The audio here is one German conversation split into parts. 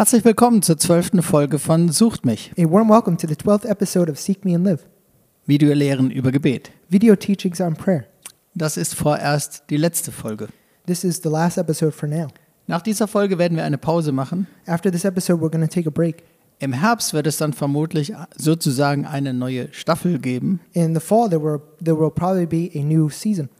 Herzlich willkommen zur zwölften Folge von Sucht mich, A warm welcome to the 12th episode of Seek Me and Live, Videolehren über Gebet. video teachings on prayer. Das ist vorerst die letzte Folge. This is the last episode for now. Nach dieser Folge werden wir eine Pause machen. After this episode, we're going to take a break. Im Herbst wird es dann vermutlich sozusagen eine neue Staffel geben In the fall, there, were, there will probably be a new season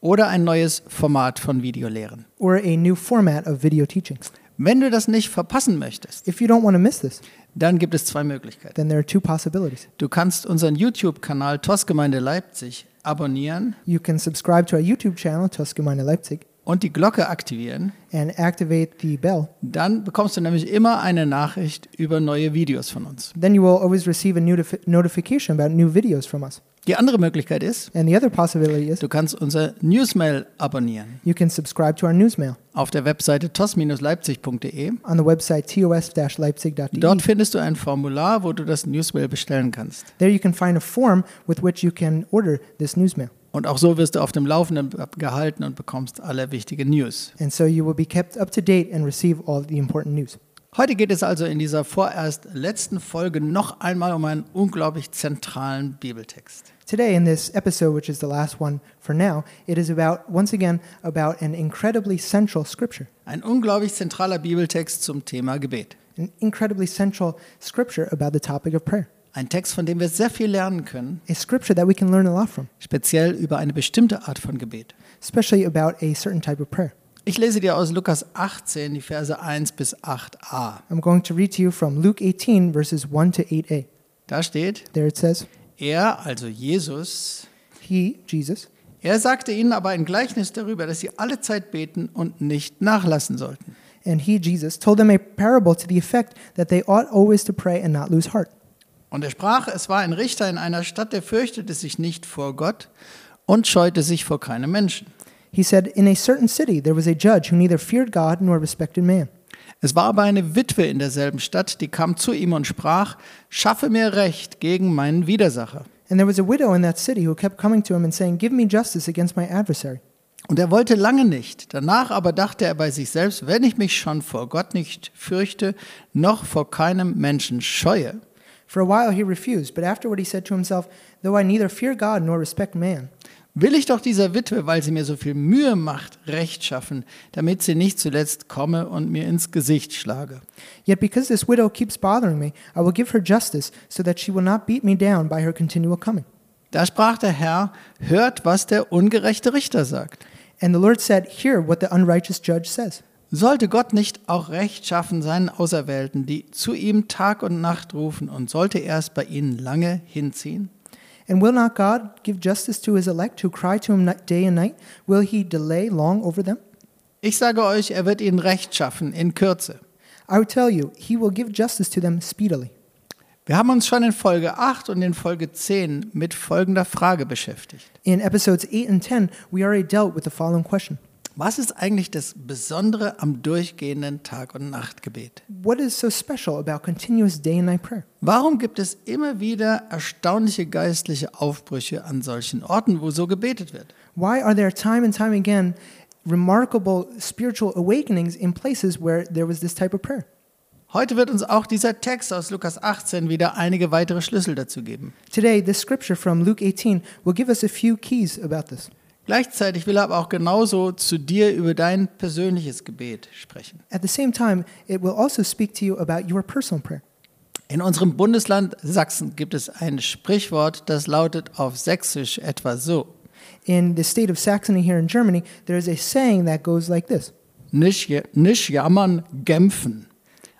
oder ein neues Format von Videolehren. or a new format of video teachings. Wenn du das nicht verpassen möchtest, If you don't want to miss this, dann gibt es zwei Möglichkeiten. then there are two possibilities. Du kannst unseren YouTube-Kanal TOS Gemeinde Leipzig abonnieren You can subscribe to our YouTube channel, Tuscaloosa Leipzig, und die Glocke aktivieren. and activate the bell. Dann bekommst du nämlich immer eine Nachricht über neue Videos von uns. Then you will always receive a notifi- notification about new videos from us. Die andere Möglichkeit ist, And the other possibility is du kannst unser Newsmail abonnieren you can subscribe to our newsmail auf der Webseite tos-leipzig.de. on the website tos-leipzig.de. Dort findest du ein Formular, wo du das Newsmail bestellen kannst. There you can find a form with which you can order this newsmail. Und auch so wirst du auf dem Laufenden gehalten und bekommst alle wichtigen News. And so you will be kept up to date and receive all the important news. Heute geht es also in dieser vorerst letzten Folge noch einmal um einen unglaublich zentralen Bibeltext. Today, in this episode, which is the last one for now, it is about, once again, about an incredibly central scripture. Ein unglaublich zentraler Bibeltext zum Thema Gebet. An incredibly central scripture about the topic of prayer. Ein Text, von dem wir sehr viel lernen können, A scripture that we can learn a lot from, speziell über eine bestimmte Art von Gebet. especially about a certain type of prayer. Ich lese dir aus Lukas 18 die Verse 1 bis 8a. I'm going to read to you from Luke 18, verses 1 to 8a. Da steht, There it says, er, also Jesus, He, Jesus, er sagte ihnen aber ein Gleichnis darüber, dass sie alle Zeit beten und nicht nachlassen sollten. and he, Jesus, told them a parable to the effect that they ought always to pray and not lose heart. Und er sprach, es war ein Richter in einer Stadt, der fürchtete sich nicht vor Gott und scheute sich vor keinem Menschen. He said, In a certain city there was a judge who neither feared God nor respected man. Es war aber eine Witwe in derselben Stadt, die kam zu ihm und sprach, schaffe mir Recht gegen meinen Widersacher. And there was a widow in that city who kept coming to him and saying, Give me justice against my adversary. Und er wollte lange nicht. Danach aber dachte er bei sich selbst, wenn ich mich schon vor Gott nicht fürchte, noch vor keinem Menschen scheue, For a while he refused, but afterward he said to himself, Though I neither fear God nor respect man, will ich doch dieser Witwe, weil sie mir so viel Mühe macht, Recht schaffen, damit sie nicht zuletzt komme und mir ins Gesicht schlage. yet because this widow keeps bothering me, I will give her justice so that she will not beat me down by her continual coming. Da sprach der Herr, hört, was der ungerechte Richter sagt. And the Lord said, Hear what the unrighteous judge says. Sollte Gott nicht auch Recht schaffen seinen Auserwählten, die zu ihm Tag und Nacht rufen, und sollte er es bei ihnen lange hinziehen? And will not God give justice to his elect who cry to him day and night? Will he delay long over them? Ich sage euch, er wird ihnen Recht schaffen in Kürze. I would tell you, he will give justice to them speedily. Wir haben uns schon in Folge 8 und in Folge 10 mit folgender Frage beschäftigt. In episodes 8 and 10, we already dealt with the following question Was ist eigentlich das Besondere am durchgehenden Tag- und Nachtgebet? What is so special about continuous day and night prayer? Warum gibt es immer wieder erstaunliche geistliche Aufbrüche an solchen Orten, wo so gebetet wird? Why are there time and time again remarkable spiritual awakenings in places where there was this type of prayer? Heute wird uns auch dieser Text aus Lukas 18 wieder einige weitere Schlüssel dazu geben. Today, this scripture from Luke 18 will give us a few keys about this. Gleichzeitig will er aber auch genauso zu dir über dein persönliches Gebet sprechen. At the same time, it will also speak to you about your personal prayer. In unserem Bundesland Sachsen gibt es ein Sprichwort, das lautet auf Sächsisch etwa so. In the state of Saxony here in Germany, there is a saying that goes like this Nicht, nicht jammern, kämpfen.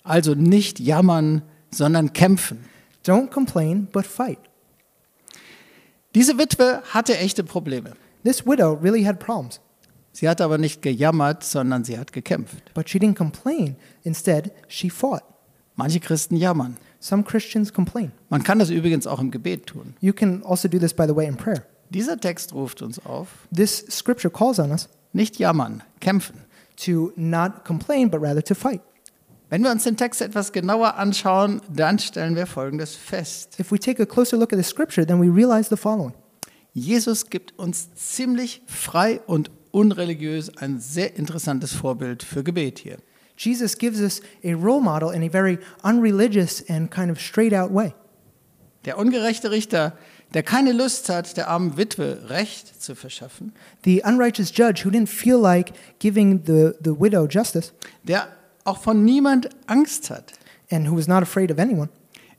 Also nicht jammern, sondern kämpfen. Don't complain, but fight. Diese Witwe hatte echte Probleme. This widow really had problems, Sie hat aber nicht gejammert, sondern sie hat gekämpft. but she didn't complain. Instead, she fought. Manche Christen jammern. Some Christians complain. Man kann das übrigens auch im Gebet tun. You can also do this, by the way, in prayer. Dieser Text ruft uns auf, This scripture calls on us nicht jammern, kämpfen. to not complain, but rather to fight. Wenn wir uns den Text etwas genauer anschauen, dann stellen wir Folgendes fest. If we take a closer look at the scripture, then we realize the following Jesus gibt uns ziemlich frei und unreligiös ein sehr interessantes Vorbild für Gebet hier. Jesus gives us a role model in a very unreligious and kind of straight out way. Der ungerechte Richter, der keine Lust hat, der armen Witwe Recht zu verschaffen, The unrighteous judge who didn't feel like giving the, the widow justice der auch von niemand Angst hat, and who was not afraid of anyone,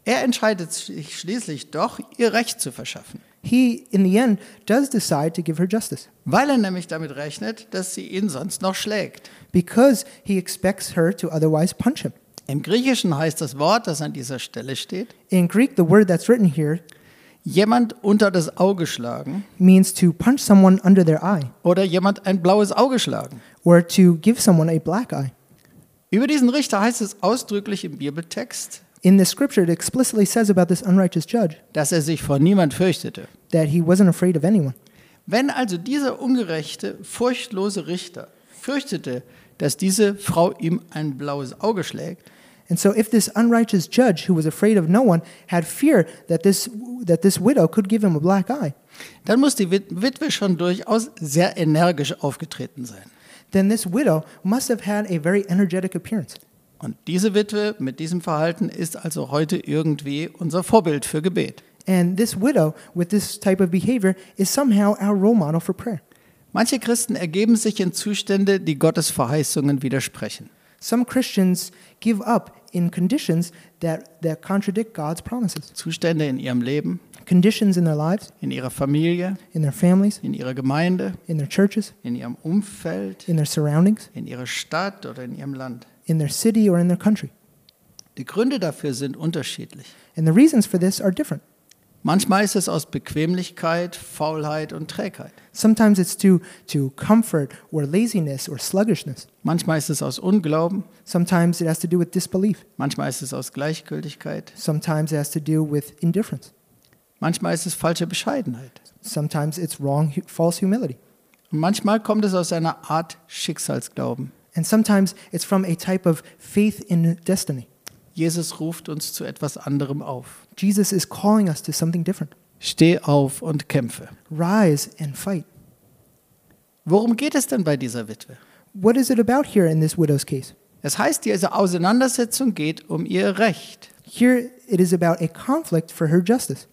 er entscheidet sich schließlich doch, ihr Recht zu verschaffen. he, in the end, does decide to give her justice Weil er nämlich damit rechnet, dass sie ihn sonst noch schlägt. because he expects her to otherwise punch him. Im Griechischen heißt das Wort, das an dieser Stelle steht, In Greek, the word that's written here jemand unter das Auge schlagen means to punch someone under their eye oder jemand ein blaues Auge schlagen. or to give someone a black eye. Über diesen Richter heißt es ausdrücklich im Bibeltext, In the scripture, it explicitly says about this unrighteous judge dass er sich vor niemand fürchtete. that he wasn't afraid of anyone. Wenn also dieser ungerechte, furchtlose Richter fürchtete, dass diese Frau ihm ein blaues Auge schlägt, And so, if this unrighteous judge, who was afraid of no one, had fear that this, that this widow could give him a black eye, dann muss die Wit- Witwe schon durchaus sehr energisch aufgetreten sein. then this widow must have had a very energetic appearance. Und diese Witwe mit diesem Verhalten ist also heute irgendwie unser Vorbild für Gebet. And this widow, with this type of behavior, is somehow our role model for prayer. Manche Christen ergeben sich in Zustände, die Gottes Verheißungen widersprechen. Some Christians give up in conditions that, that contradict God's promises, Zustände in ihrem Leben, conditions in their lives, in ihrer Familie, in their families, in ihrer Gemeinde, in their churches, in ihrem Umfeld, in their surroundings, in ihrer Stadt oder in ihrem Land. In their city, or in their country. Die Gründe dafür sind unterschiedlich. And the reasons for this are different. Manchmal ist es aus Bequemlichkeit, Faulheit und Trägheit. Sometimes it's due to comfort or laziness or sluggishness. Manchmal ist es aus Unglauben, Sometimes it has to do with disbelief. manchmal ist es aus Gleichgültigkeit, Sometimes it has to do with indifference. manchmal ist es falsche Bescheidenheit. Sometimes it's wrong, false humility. Und manchmal kommt es aus einer Art Schicksalsglauben. And sometimes it's from a type of faith in destiny. Jesus ruft uns zu etwas anderem auf. Jesus is calling us to something different. Steh auf und kämpfe. Rise and fight. Worum geht es denn bei dieser Witwe? What is it about here in this widow's case? Es heißt, diese Auseinandersetzung geht um ihr Recht. Here it is about a conflict for her justice.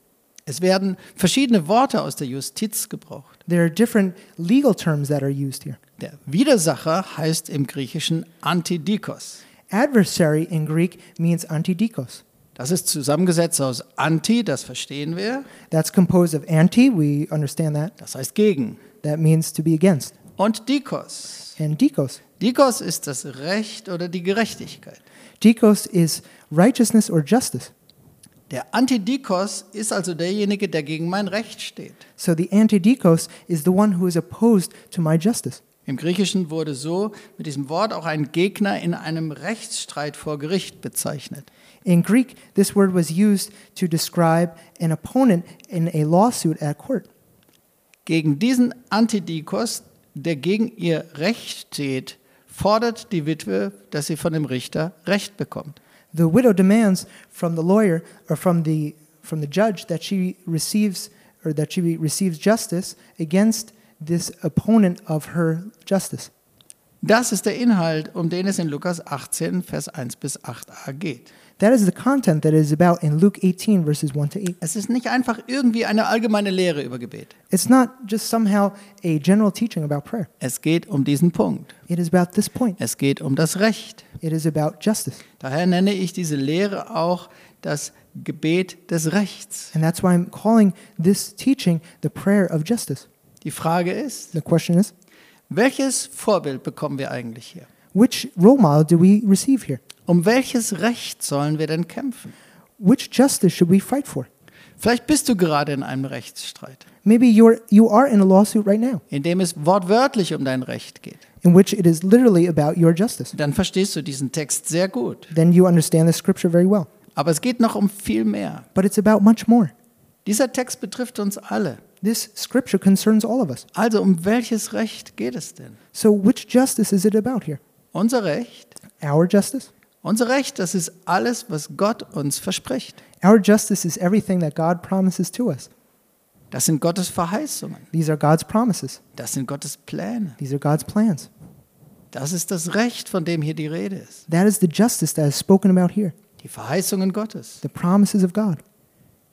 Es werden verschiedene Worte aus der Justiz gebraucht. There are different legal terms that are used here. Der Widersacher heißt im Griechischen Antidikos. Adversary in Greek means antidikos. Das ist zusammengesetzt aus Anti, das verstehen wir, That's composed of anti, we understand that. das heißt gegen, That means to be against. und Dikos. And dikos. Dikos ist das Recht oder die Gerechtigkeit. Dikos is righteousness or justice. Der Antidikos ist also derjenige, der gegen mein Recht steht. So the antidikos is the one who is opposed to my justice. Im Griechischen wurde so mit diesem Wort auch ein Gegner in einem Rechtsstreit vor Gericht bezeichnet. In Greek, this word was used to describe an opponent in a lawsuit at court. Gegen diesen Antidikos, der gegen ihr Recht steht, fordert die Witwe, dass sie von dem Richter Recht bekommt. The widow demands from the lawyer or from the from the judge that she receives or that she receives justice against this opponent of her justice. Das ist der Inhalt, um den es in Lukas 18, Vers 1 bis 8a geht. That is the content that is about in Luke 18 verses 1 to 8. Es ist nicht einfach irgendwie eine allgemeine Lehre über Gebet. It's not just somehow a general teaching about prayer. Es geht um diesen Punkt. It is about this point. Es geht um das Recht. It is about justice. Daher nenne ich diese Lehre auch das Gebet des Rechts. And that's why I'm calling this teaching the prayer of justice. Die Frage ist, The question is, welches Vorbild bekommen wir eigentlich hier? Which role model do we receive here? Um welches Recht sollen wir denn kämpfen? Which justice should we fight for? Vielleicht bist du gerade in einem Rechtsstreit, Maybe you're you are in a lawsuit right now in dem es wortwörtlich um dein Recht geht. in which it is literally about your justice. Dann verstehst du diesen Text sehr gut. Then you understand the scripture very well. Aber es geht noch um viel mehr. But it's about much more. Dieser Text betrifft uns alle. This scripture concerns all of us. Also um welches Recht geht es denn? So which justice is it about here? Unser Recht? Our justice? Unser Recht, das ist alles, was Gott uns verspricht. Our justice is everything that God promises to us. Das sind Gottes Verheißungen. These are God's promises. Das sind Gottes Pläne. These are God's plans. Das ist das Recht, von dem hier die Rede ist. That is the justice that is spoken about here, Die Verheißungen Gottes. the promises of God.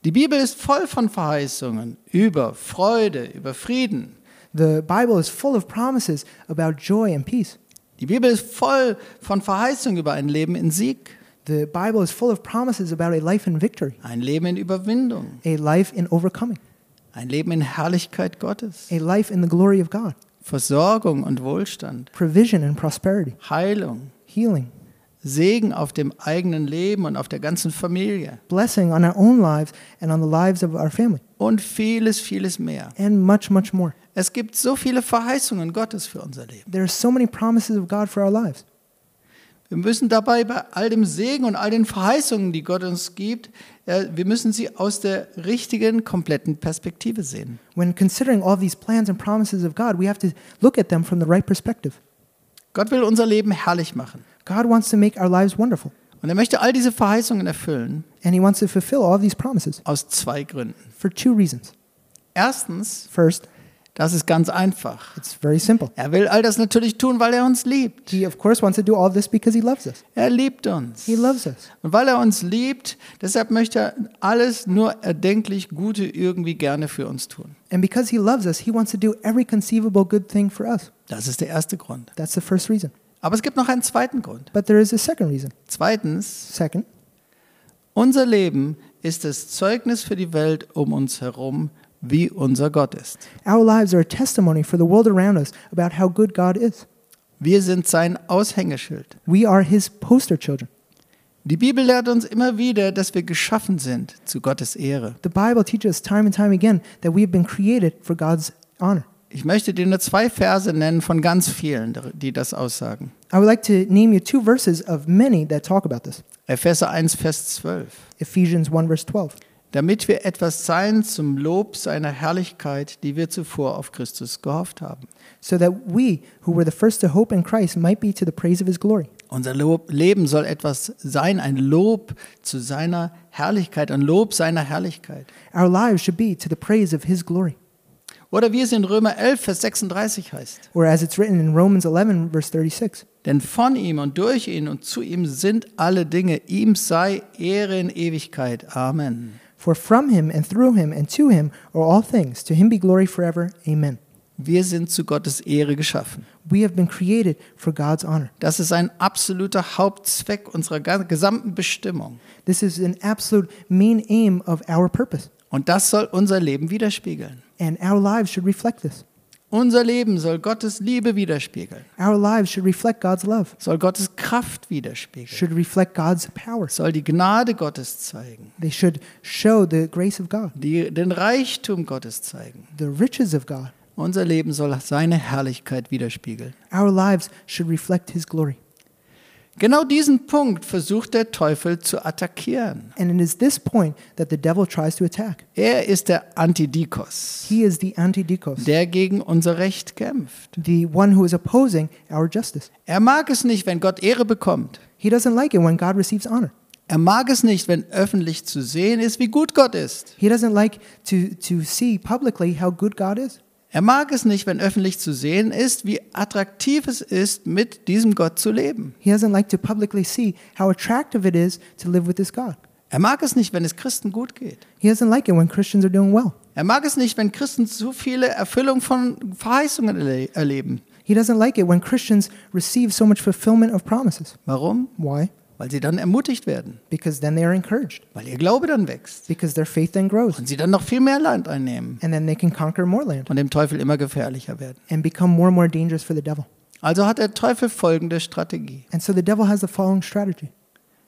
Die Bibel ist voll von Verheißungen über Freude, über Frieden. The Bible is full of promises about joy and peace. Die Bibel ist voll von Verheißungen über ein Leben in Sieg, The Bible is full of promises about a life in victory, ein Leben in Überwindung, a life in overcoming, ein Leben in Herrlichkeit Gottes, a life in the glory of God, Versorgung und Wohlstand, provision and prosperity, Heilung, healing, Segen auf dem eigenen Leben und auf der ganzen Familie. Blessing on our own lives and on the lives of our family, und vieles, vieles mehr. and much, much more. Es gibt so viele Verheißungen Gottes für unser Leben. There are so many promises of God for our lives. Wir müssen dabei bei all dem Segen und all den Verheißungen, die Gott uns gibt, äh, wir müssen sie aus der richtigen, kompletten Perspektive sehen. When considering all these plans and promises of God, we have to look at them from the right perspective. Gott will unser Leben herrlich machen. God wants to make our lives wonderful, Und er möchte all diese Verheißungen erfüllen and He wants to fulfill all these promises aus zwei Gründen. for two reasons. Erstens, First, das ist ganz einfach. it's very simple. Er will all das natürlich tun, weil er uns liebt. He, of course, wants to do all this because He loves us. Er liebt uns. He loves us. Und weil er uns liebt, deshalb möchte er alles nur erdenklich Gute irgendwie gerne für uns tun. And because He loves us, He wants to do every conceivable good thing for us. Das ist der erste Grund. That's the first reason. Aber es gibt noch einen zweiten Grund. But there is a second reason. Zweitens, Second, unser Leben ist das Zeugnis für die Welt um uns herum, wie unser Gott ist. our lives are a testimony for the world around us about how good God is. Wir sind sein Aushängeschild. We are His poster children. Die Bibel lehrt uns immer wieder, dass wir geschaffen sind zu Gottes Ehre. The Bible teaches us time and time again that we have been created for God's honor. Ich möchte dir nur zwei Verse nennen von ganz vielen, die das aussagen. I would like to name you two verses of many that talk about this. Epheser 1, Vers 12. Ephesians 1, verse 12. Damit wir etwas sein zum Lob seiner Herrlichkeit, die wir zuvor auf Christus gehofft haben. So that we, who were the first to hope in Christ, might be to the praise of His glory. Unser Lob, Leben soll etwas sein, ein Lob zu seiner Herrlichkeit, ein Lob seiner Herrlichkeit. Our lives should be to the praise of His glory. Oder wie es in Römer 11, Vers 36 heißt. Or as it's written in Romans 11, verse 36. Denn von ihm und durch ihn und zu ihm sind alle Dinge. Ihm sei Ehre in Ewigkeit. Amen. For from Him and through Him and to Him are all things. To Him be glory forever. Amen. Wir sind zu Gottes Ehre geschaffen. We have been created for God's honor. Das ist ein absoluter Hauptzweck unserer gesamten Bestimmung. This is an absolute main aim of our purpose. Und das soll unser Leben widerspiegeln. And our lives should reflect this. Unser Leben soll Gottes Liebe widerspiegeln, Our lives should reflect God's love, soll Gottes Kraft widerspiegeln, should reflect God's power. soll die Gnade Gottes zeigen, They should show the grace of God, die, den Reichtum Gottes zeigen. the riches of God. Unser Leben soll seine Herrlichkeit widerspiegeln. Our lives should reflect His glory. Genau diesen Punkt versucht der Teufel zu attackieren. And it is this point that the devil tries to attack. Er ist der Antidikos, He is the antidikos, der gegen unser Recht kämpft. the one who is opposing our justice. Er mag es nicht, wenn Gott Ehre bekommt. He doesn't like it when God receives honor. Er mag es nicht, wenn öffentlich zu sehen ist, wie gut Gott ist. He doesn't like to, to see publicly how good God is. Er mag es nicht, wenn öffentlich zu sehen ist, wie attraktiv es ist, mit diesem Gott zu leben. He doesn't like to publicly see how attractive it is to live with this God. Er mag es nicht, wenn es Christen gut geht. He doesn't like it when Christians are doing well. Er mag es nicht, wenn Christen zu viele Erfüllung von Verheißungen erle erleben. He doesn't like it when Christians receive so much fulfillment of promises. Warum? Why? Weil sie dann ermutigt werden, Because then they are encouraged, weil ihr Glaube dann wächst. Because their faith then grows, und sie dann noch viel mehr Land einnehmen. And then they can conquer more land. Und dem Teufel immer gefährlicher werden. and become more and more dangerous for the devil. Also hat der Teufel folgende Strategie. And so the devil has the following strategy.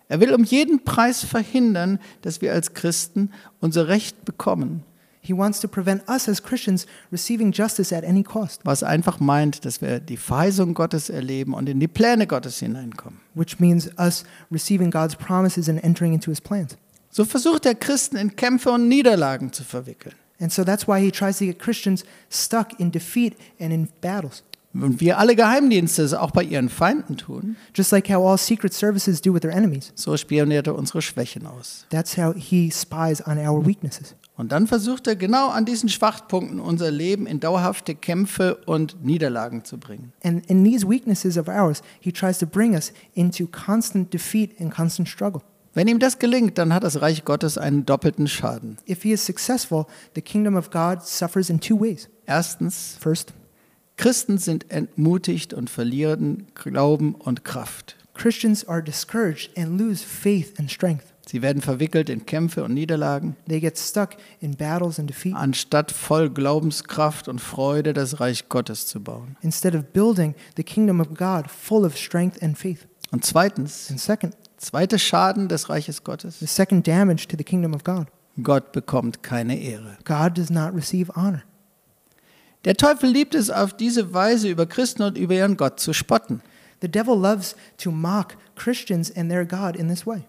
Er will um jeden Preis verhindern, dass wir als Christen unser Recht bekommen, He wants to prevent us as Christians receiving justice at any cost, was einfach meint, dass wir die Verheißung Gottes erleben und in die Pläne Gottes hineinkommen. which means us receiving God's promises and entering into his plans. So versucht er Christen in Kämpfe und Niederlagen zu verwickeln. And so that's why he tries to get Christians stuck in defeat and in battles. Und wie alle Geheimdienste es auch bei ihren Feinden tun, Just like how all secret services do with their enemies. so spioniert er unsere Schwächen aus. That's how he spies on our weaknesses. Und dann versucht er genau an diesen Schwachpunkten unser Leben in dauerhafte Kämpfe und Niederlagen zu bringen. And in these weaknesses of ours, he tries to bring us into constant defeat and constant struggle. Wenn ihm das gelingt, dann hat das Reich Gottes einen doppelten Schaden. If he is successful, the kingdom of God suffers in two ways. Erstens, First, Christen sind entmutigt und verlieren Glauben und Kraft. Christians are discouraged and lose faith and strength. Sie werden verwickelt in Kämpfe und Niederlagen, They get stuck in battles and defeat anstatt voll Glaubenskraft und Freude das Reich Gottes zu bauen. instead of building the kingdom of God full of strength and faith. Und zweitens, And second, zweiter Schaden des Reiches Gottes, the second damage to the kingdom of God Gott bekommt keine Ehre. God does not receive honor. Der Teufel liebt es auf diese Weise über Christen und über ihren Gott zu spotten. The devil loves to mock Christians and their God in this way.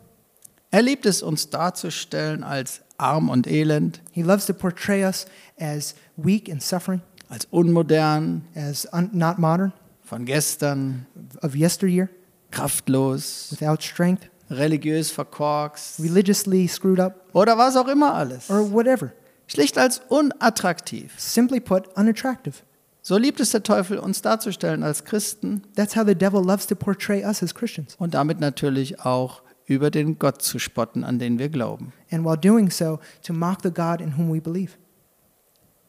Er liebt es, uns darzustellen als arm und elend, He loves to portray us as weak and suffering, als unmodern, as un- not modern, von gestern, of yesteryear, kraftlos, without strength, religiös verkorkst religiously screwed up, oder was auch immer alles. or whatever. Schlicht als unattraktiv. Simply put, unattractive. So liebt es der Teufel, uns darzustellen als Christen That's how the devil loves to portray us as Christians. und damit natürlich auch über den Gott zu spotten, an den wir glauben. And while doing so, to mock the God in whom we believe.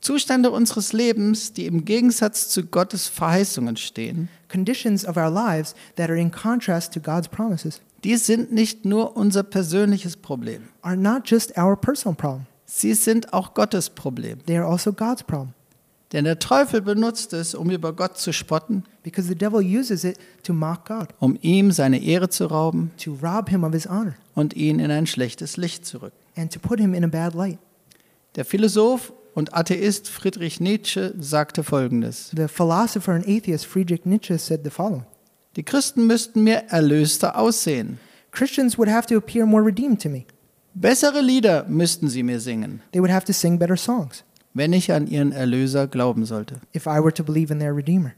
Zustände unseres Lebens, die im Gegensatz zu Gottes Verheißungen stehen, Conditions of our lives that are in contrast to God's promises die sind nicht nur unser persönliches Problem. are not just our personal problem, Sie sind auch Gottes Problem. they are also God's problem. Denn der Teufel benutzt es, um über Gott zu spotten, Because the devil uses it to mock God, um ihm seine Ehre zu rauben to rob him of his honor, und ihn in ein schlechtes Licht zu rücken. and to put him in a bad light. Der Philosoph und Atheist Friedrich Nietzsche sagte Folgendes. The philosopher and atheist Friedrich Nietzsche said the following Die Christen müssten mir erlöster aussehen. Christians would have to appear more redeemed to me. Bessere Lieder müssten sie mir singen, They would have to sing better songs wenn ich an ihren Erlöser glauben sollte. if I were to believe in their Redeemer.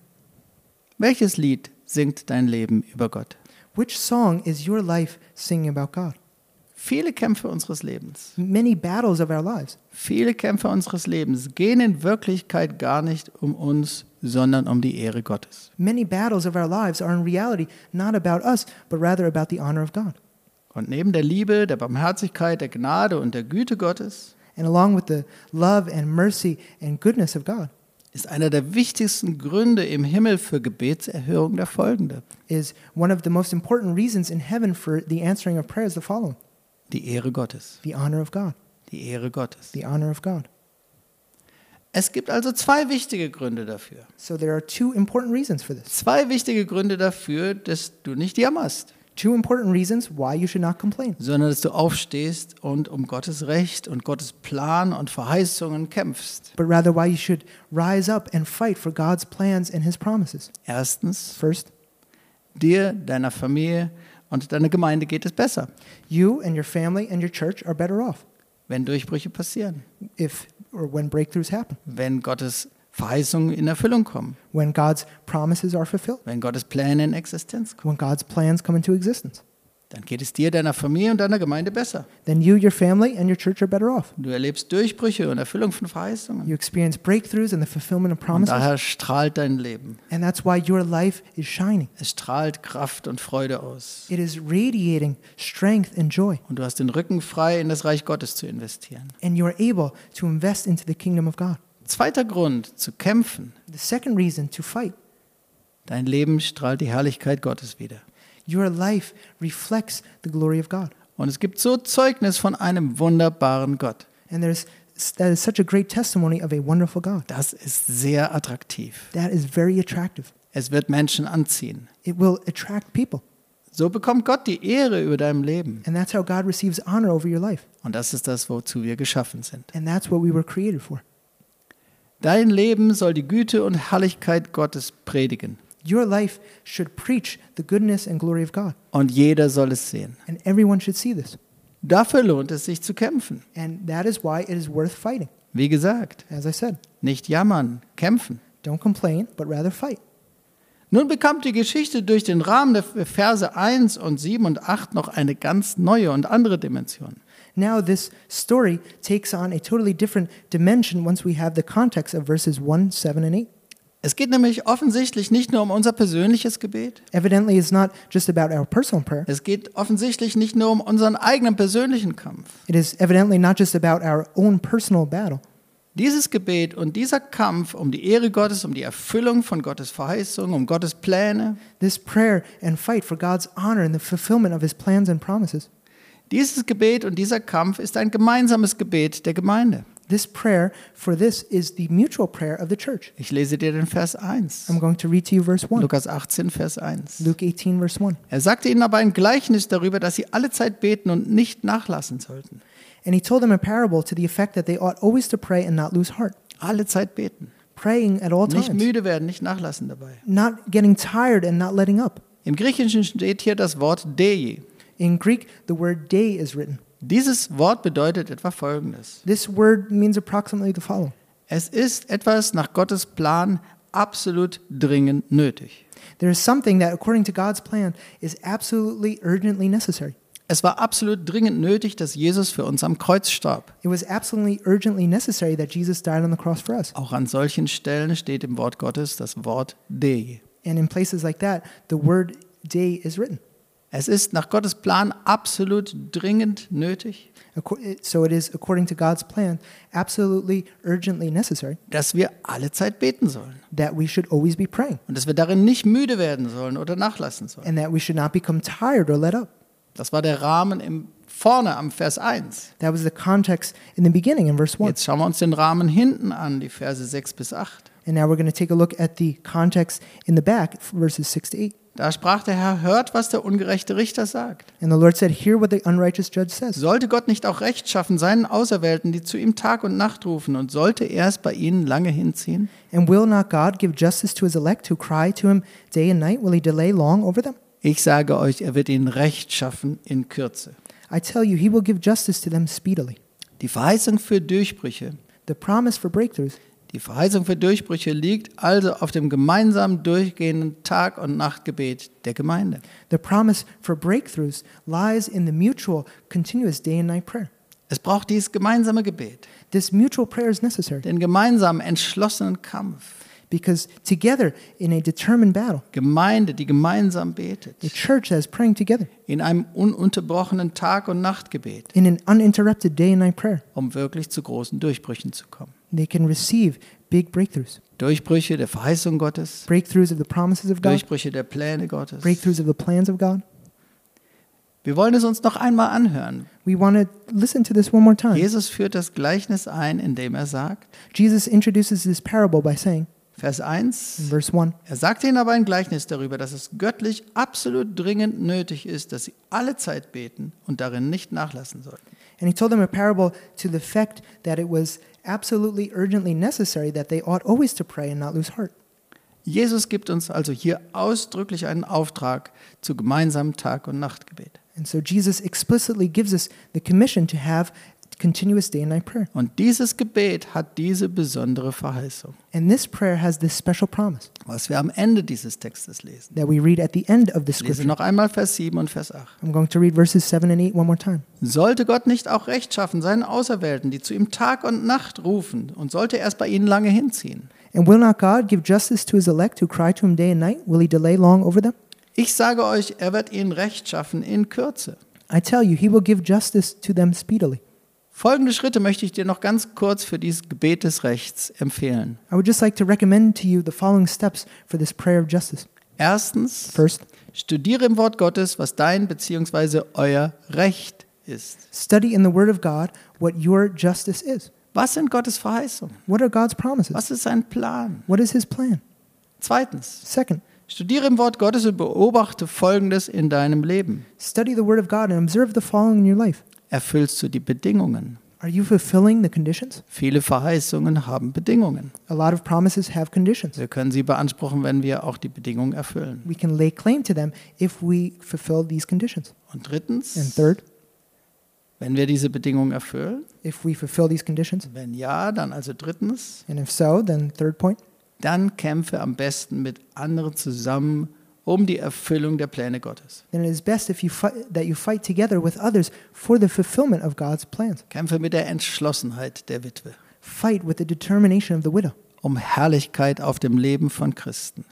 Welches Lied singt dein Leben über Gott? Which song is your life singing about God? Viele Kämpfe unseres Lebens, Many battles of our lives, viele Kämpfe unseres Lebens gehen in Wirklichkeit gar nicht um uns, sondern um die Ehre Gottes. many battles of our lives are in reality not about us, but rather about the honor of God. Und neben der Liebe, der Barmherzigkeit, der Gnade und der Güte Gottes And along with the love and mercy and goodness of God ist einer der wichtigsten Gründe im Himmel für Gebetserhörung der folgende. is one of the most important reasons in heaven for the answering of prayers the following Die Ehre Gottes. the honor of God. Die Ehre Gottes. The honor of God. Es gibt also zwei wichtige Gründe dafür. So there are two important reasons for this. Zwei wichtige Gründe dafür, dass du nicht jammerst, Two important reasons why you should not complain, sondern dass du aufstehst und um Gottes Recht und Gottes Plan und Verheißungen kämpfst. but rather why you should rise up and fight for God's plans and his promises. Erstens, First, dir, deiner Familie und deiner Gemeinde geht es besser, you and your family and your church are better off wenn Durchbrüche passieren, if or when breakthroughs happen, wenn Gottes Verheißungen in Erfüllung kommen, when God's promises are fulfilled, wenn Gottes Pläne in Existenz kommen. when God's plans come into existence. Dann geht es dir, deiner Familie und deiner Gemeinde besser. Then you, your family, and your church are better off. Du erlebst Durchbrüche und Erfüllung von Verheißungen. You experience breakthroughs and the fulfillment of Und promises. daher strahlt dein Leben. And that's why your life is shining. Es strahlt Kraft und Freude aus. It is radiating strength and joy. Und du hast den Rücken frei, in das Reich Gottes zu investieren. And you are able to invest into the kingdom of God. Zweiter Grund, zu kämpfen. The second reason to fight Dein Leben strahlt die Herrlichkeit Gottes wieder. your life reflects the glory of God. Und es gibt so Zeugnis von einem wunderbaren Gott. And there's that is such a great testimony of a wonderful God. Das ist sehr attraktiv. That is very attractive. Es wird Menschen anziehen. It will attract people. So bekommt Gott die Ehre über deinem Leben. And that's how God receives honor over your life. Und das ist das, wozu wir geschaffen sind. And that's what we were created for. Dein Leben soll die Güte und Herrlichkeit Gottes predigen. Your life should preach the goodness and glory of God. Und jeder soll es sehen. And everyone should see this. Dafür lohnt es sich zu kämpfen. And that is why it is worth fighting. Wie gesagt, As I said, nicht jammern, kämpfen. don't complain, but rather fight. Nun bekommt die Geschichte durch den Rahmen der Verse 1 und 7 und 8 noch eine ganz neue und andere Dimension. Now, this story takes on a totally different dimension once we have the context of verses 1, 7, and 8. Es geht nämlich offensichtlich nicht nur um unser persönliches Gebet. Evidently, it's not just about our personal prayer, Es geht offensichtlich nicht nur um unseren eigenen persönlichen Kampf. it is evidently not just about our own personal battle. Dieses Gebet und dieser Kampf um die Ehre Gottes, um die Erfüllung von Gottes Verheißung, um Gottes Pläne, This prayer and fight for God's honor and the fulfillment of his plans and promises. Dieses Gebet und dieser Kampf ist ein gemeinsames Gebet der Gemeinde. This prayer for this is the mutual prayer of the church. Ich lese dir den Vers 1. I'm going to read to you verse 1. Lukas 18, Vers 1. Luke 18, verse 1. Er sagte ihnen aber ein Gleichnis darüber, dass sie alle Zeit beten und nicht nachlassen sollten. And he told them a parable to the effect that they ought always to pray and not lose heart, Alle Zeit beten. praying at all Nicht times, müde werden, nicht nachlassen dabei. not getting tired and not letting up. Im Griechischen steht hier das Wort dei. In Greek, the word day is written. Dieses Wort bedeutet etwa Folgendes. This word means approximately the following Es ist etwas nach Gottes Plan absolut dringend nötig. There is something that, according to God's plan, is absolutely urgently necessary. Es war absolut dringend nötig, dass Jesus für uns am Kreuz starb. It was absolutely urgently necessary that Jesus died on the cross for us. Auch an solchen Stellen steht im Wort Gottes das Wort dei. And in places like that, the word day is written. Es ist nach Gottes Plan absolut dringend nötig, So it is, according to God's plan, absolutely urgently necessary dass wir alle Zeit beten sollen that we should always be praying und dass wir darin nicht müde werden sollen oder nachlassen sollen. and that we should not become tired or let up. Das war der Rahmen im vorne am Vers 1. That was the context in the beginning in verse 1. Jetzt schauen wir uns den Rahmen hinten an, die Verse 6 bis 8. And now we're going to take a look at the context in the back, verses 6 to 8. Da sprach der Herr, hört, was der ungerechte Richter sagt. And the Lord said, Hear what the unrighteous judge says. Sollte Gott nicht auch Recht schaffen seinen Auserwählten, die zu ihm Tag und Nacht rufen, und sollte er es bei ihnen lange hinziehen? And will not God give justice to his elect who cry to him day and night? Will he delay long over them? Ich sage euch, er wird ihnen Recht schaffen in Kürze. I tell you, he will give justice to them speedily. Die Verheißung für Durchbrüche, The promise for breakthroughs, die Verheißung für Durchbrüche liegt also auf dem gemeinsamen durchgehenden Tag- und Nachtgebet der Gemeinde. the promise for breakthroughs lies in the mutual, continuous day and night prayer. Es braucht dieses gemeinsame Gebet, This mutual prayer is necessary den gemeinsamen, entschlossenen Kampf. because together in a determined battle, Gemeinde, die gemeinsam betet, a church that is praying together in einem ununterbrochenen Tag- und Nachtgebet, in an uninterrupted day and night prayer, um wirklich zu großen Durchbrüchen zu kommen. They can receive big breakthroughs. Durchbrüche der Verheißung Gottes, Breakthroughs of the promises of God, Durchbrüche der Pläne Gottes. breakthroughs of the plans of God. Wir wollen es uns noch einmal anhören. We want to listen to this one more time. Jesus führt das Gleichnis ein, indem er sagt, Jesus introduces this parable by saying, Vers in 1, verse 1, er sagte ihnen aber ein Gleichnis darüber, dass es göttlich absolut dringend nötig ist, dass sie alle Zeit beten und darin nicht nachlassen sollten. and he told them a parable to the effect that it was absolutely urgently necessary that they ought always to pray and not lose heart. Jesus gibt uns also hier ausdrücklich einen Auftrag zu gemeinsamen Tag- und Nachtgebet. And so Jesus explicitly gives us the commission to have continuous day and night prayer. Und dieses Gebet hat diese besondere Verheißung, And this prayer has this special promise was wir am Ende dieses Textes lesen. that we read at the end of the Ich lese scripture. noch einmal Vers 7 und Vers 8. I'm going to read verses 7 and 8 one more time. Sollte Gott nicht auch Recht schaffen seinen Auserwählten, die zu ihm Tag und Nacht rufen, und sollte er es bei ihnen lange hinziehen? And will not God give justice to his elect who cry to him day and night? Will he delay long over them? Ich sage euch, er wird ihnen Recht schaffen in Kürze. I tell you, he will give justice to them speedily. Folgende Schritte möchte ich dir noch ganz kurz für dieses Gebet des Rechts empfehlen. I would just like to recommend to you the following steps for this prayer of justice. Erstens, First, studiere im Wort Gottes, was dein bzw. euer Recht ist. study in the Word of God what your justice is. Was sind Gottes Verheißungen? What are God's promises? Was ist sein Plan? What is his plan? Zweitens, Second, studiere im Wort Gottes und beobachte Folgendes in deinem Leben. study the Word of God and observe the following in your life. Erfüllst du die Bedingungen? Are you fulfilling the conditions? Viele Verheißungen haben Bedingungen. A lot of promises have conditions. Wir können sie beanspruchen, wenn wir auch die Bedingungen erfüllen. We can lay claim to them if we fulfill these conditions. Und drittens, And third, wenn wir diese Bedingungen erfüllen, if we fulfill these conditions, wenn ja, dann also drittens, and if so, then third point, dann kämpfe am besten mit anderen zusammen um die Erfüllung der Pläne Gottes. then it is best if you fight, that you fight together with others for the fulfillment of God's plans. Kämpfe mit der Entschlossenheit der Witwe, Fight with the determination of the widow um Herrlichkeit auf dem Leben von Christen.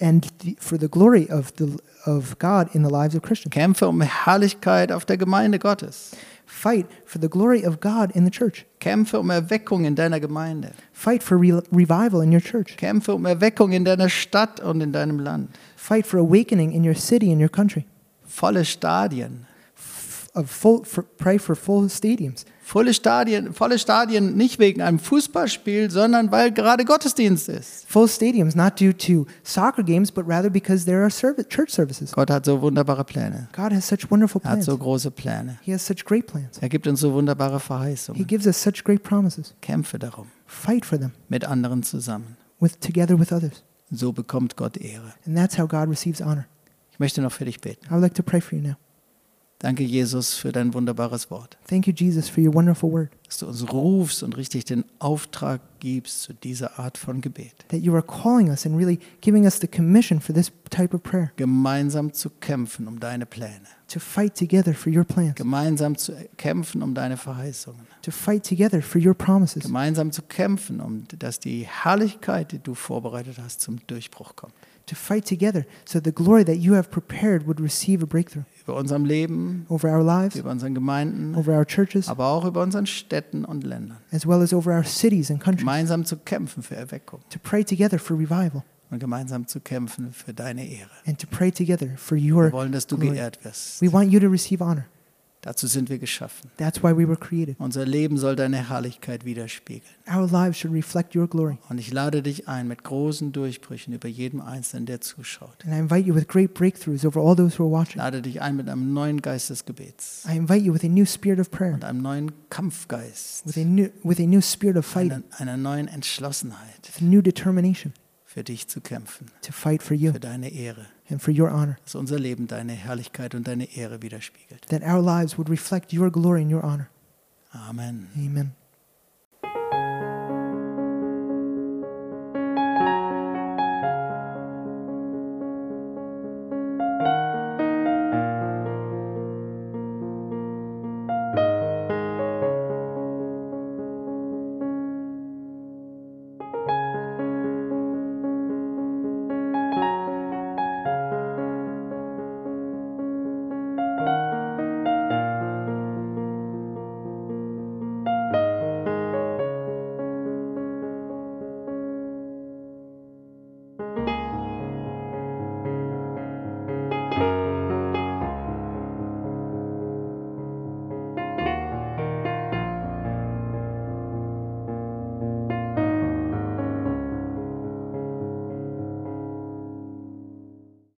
and the, for the glory of, the, of God in the lives of Christians. Kämpfe um Herrlichkeit auf der Gemeinde Gottes. Fight for the glory of God in the church. Kämpfe um Erweckung in deiner Gemeinde. Fight for re- revival in your church. Kämpfe um Erweckung in deiner Stadt und in deinem Land. Fight for awakening in your city and your country. Volle Stadien. Full, for, pray for full stadiums. Volle Stadien, volle Stadien nicht wegen einem Fußballspiel, sondern weil gerade Gottesdienst ist. Full stadiums, not due to soccer games, but rather because there are serv- church services. Gott hat so wunderbare Pläne. God has such wonderful Er hat plans. so große Pläne. He has such great plans. Er gibt uns so wunderbare He gives us such great promises. Kämpfe darum. Fight for them Mit anderen zusammen. with together with others. So bekommt Gott Ehre. And that's how God receives honor. Ich möchte noch für dich beten. I would like to pray for you now. Danke, Jesus, für dein wunderbares Wort. Thank you, Jesus, for your wonderful word. Dass du uns rufst und richtig den Auftrag gibst zu dieser Art von Gebet. That you are calling us and really giving us the commission for this type of prayer Gemeinsam zu kämpfen um deine Pläne. to fight together for your plans, Gemeinsam zu kämpfen um deine Verheißungen. to fight together for your promises, Gemeinsam zu kämpfen, um dass die Herrlichkeit, die du vorbereitet hast, zum Durchbruch kommt. To fight together so the glory that you have prepared would receive a breakthrough Über unserem Leben, over our lives, über unseren Gemeinden, over our churches, aber auch über unseren Städten und Ländern. as well as over our cities and countries. Gemeinsam zu kämpfen für Erweckung To pray together for revival und gemeinsam zu kämpfen für deine Ehre. and to pray together for Wir your wollen, dass du glory. geehrt wirst. We want you to receive honor. Dazu sind wir geschaffen. That's why we were created. Unser Leben soll deine Herrlichkeit widerspiegeln. Our lives should reflect your glory. Und ich lade dich ein mit großen Durchbrüchen über jedem Einzelnen, der zuschaut. And I invite you with great breakthroughs over all those who are Ich watching. lade dich ein mit einem neuen Geist des Gebets I invite you with a new spirit of prayer, und einem neuen Kampfgeist, with a new, with a new spirit of fighting, einer, einer neuen Entschlossenheit, with a new determination für dich zu kämpfen, to fight for you für deine Ehre, and for your honor. dass unser Leben deine Herrlichkeit und deine Ehre widerspiegelt. That our lives would reflect your glory and your honor. Amen. Amen.